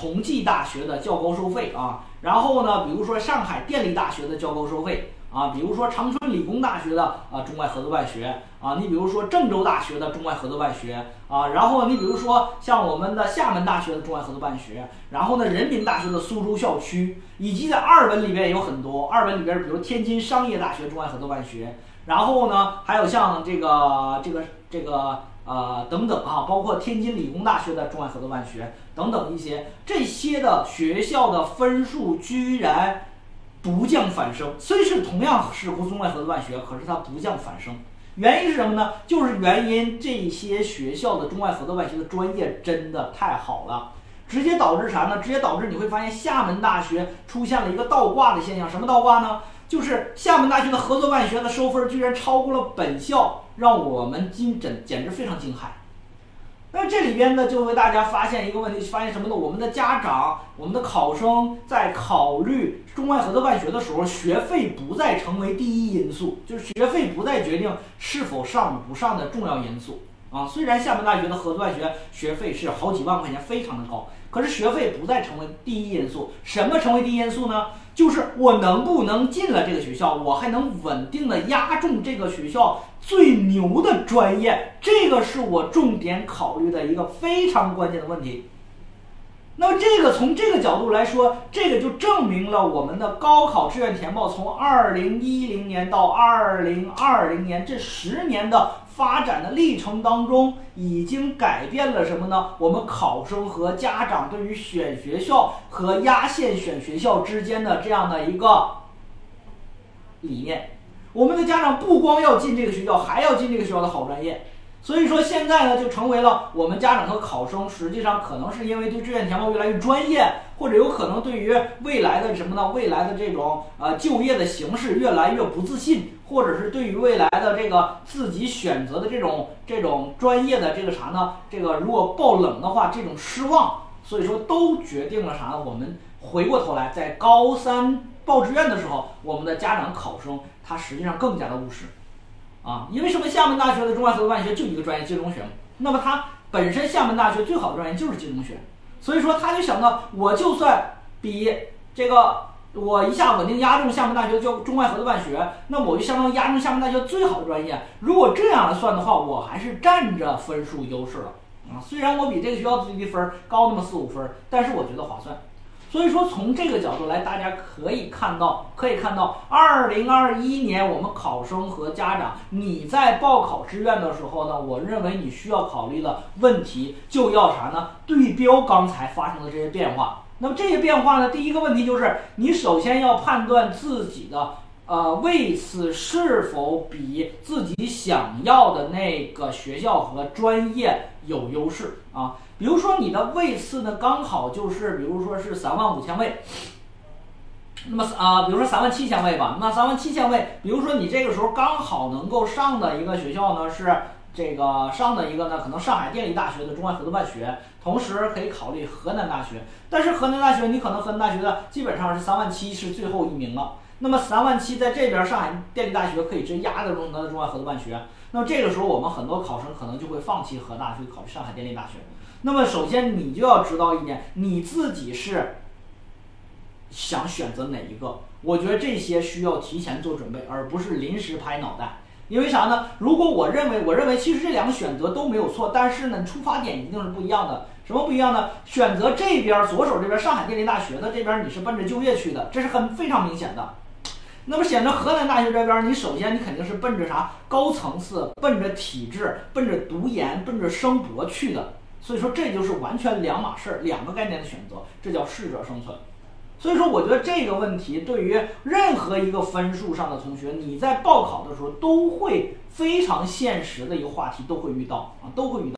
同济大学的较高收费啊，然后呢，比如说上海电力大学的较高收费啊，比如说长春理工大学的啊中外合作办学啊，你比如说郑州大学的中外合作办学啊，然后你比如说像我们的厦门大学的中外合作办学，然后呢人民大学的苏州校区，以及在二本里边也有很多，二本里边比如天津商业大学中外合作办学，然后呢还有像这个这个这个。呃，等等啊，包括天津理工大学的中外合作办学等等一些这些的学校的分数居然不降反升，虽是同样是中外合作办学，可是它不降反升，原因是什么呢？就是原因这些学校的中外合作办学的专业真的太好了，直接导致啥呢？直接导致你会发现厦门大学出现了一个倒挂的现象，什么倒挂呢？就是厦门大学的合作办学的收分居然超过了本校，让我们惊简简直非常惊骇。那这里边呢，就为大家发现一个问题，发现什么呢？我们的家长、我们的考生在考虑中外合作办学的时候，学费不再成为第一因素，就是学费不再决定是否上不上的重要因素啊。虽然厦门大学的合作办学学费是好几万块钱，非常的高。可是学费不再成为第一因素，什么成为第一因素呢？就是我能不能进了这个学校，我还能稳定的压中这个学校最牛的专业，这个是我重点考虑的一个非常关键的问题。那么这个从这个角度来说，这个就证明了我们的高考志愿填报从二零一零年到二零二零年这十年的。发展的历程当中，已经改变了什么呢？我们考生和家长对于选学校和压线选学校之间的这样的一个理念。我们的家长不光要进这个学校，还要进这个学校的好专业。所以说现在呢，就成为了我们家长和考生，实际上可能是因为对志愿填报越来越专业，或者有可能对于未来的什么呢？未来的这种呃就业的形式越来越不自信。或者是对于未来的这个自己选择的这种这种专业的这个啥呢？这个如果爆冷的话，这种失望，所以说都决定了啥呢？我们回过头来，在高三报志愿的时候，我们的家长考生他实际上更加的务实，啊，因为什么？厦门大学的中外合作办学就一个专业金融学，那么他本身厦门大学最好的专业就是金融学，所以说他就想到，我就算比这个。我一下稳定压中厦门大学叫中外合作办学，那我就相当于压中厦门大学最好的专业。如果这样来算的话，我还是占着分数优势了啊。虽然我比这个学校最低分高那么四五分，但是我觉得划算。所以说从这个角度来，大家可以看到，可以看到，二零二一年我们考生和家长，你在报考志愿的时候呢，我认为你需要考虑的问题就要啥呢？对标刚才发生的这些变化。那么这些变化呢？第一个问题就是，你首先要判断自己的呃位次是否比自己想要的那个学校和专业有优势啊。比如说你的位次呢，刚好就是，比如说是三万五千位，那么啊，比如说三万七千位吧。那三万七千位，比如说你这个时候刚好能够上的一个学校呢是。这个上的一个呢，可能上海电力大学的中外合作办学，同时可以考虑河南大学。但是河南大学，你可能河南大学的基本上是三万七是最后一名了。那么三万七在这边上海电力大学可以直接压着中南的中外合作办学。那么这个时候我们很多考生可能就会放弃河大，去考上海电力大学。那么首先你就要知道一点，你自己是想选择哪一个？我觉得这些需要提前做准备，而不是临时拍脑袋。因为啥呢？如果我认为，我认为其实这两个选择都没有错，但是呢，出发点一定是不一样的。什么不一样呢？选择这边左手这边上海电力大学的这边，你是奔着就业去的，这是很非常明显的。那么选择河南大学这边，你首先你肯定是奔着啥高层次，奔着体制，奔着读研，奔着升博去的。所以说这就是完全两码事儿，两个概念的选择，这叫适者生存。所以说，我觉得这个问题对于任何一个分数上的同学，你在报考的时候都会非常现实的一个话题，都会遇到啊，都会遇到。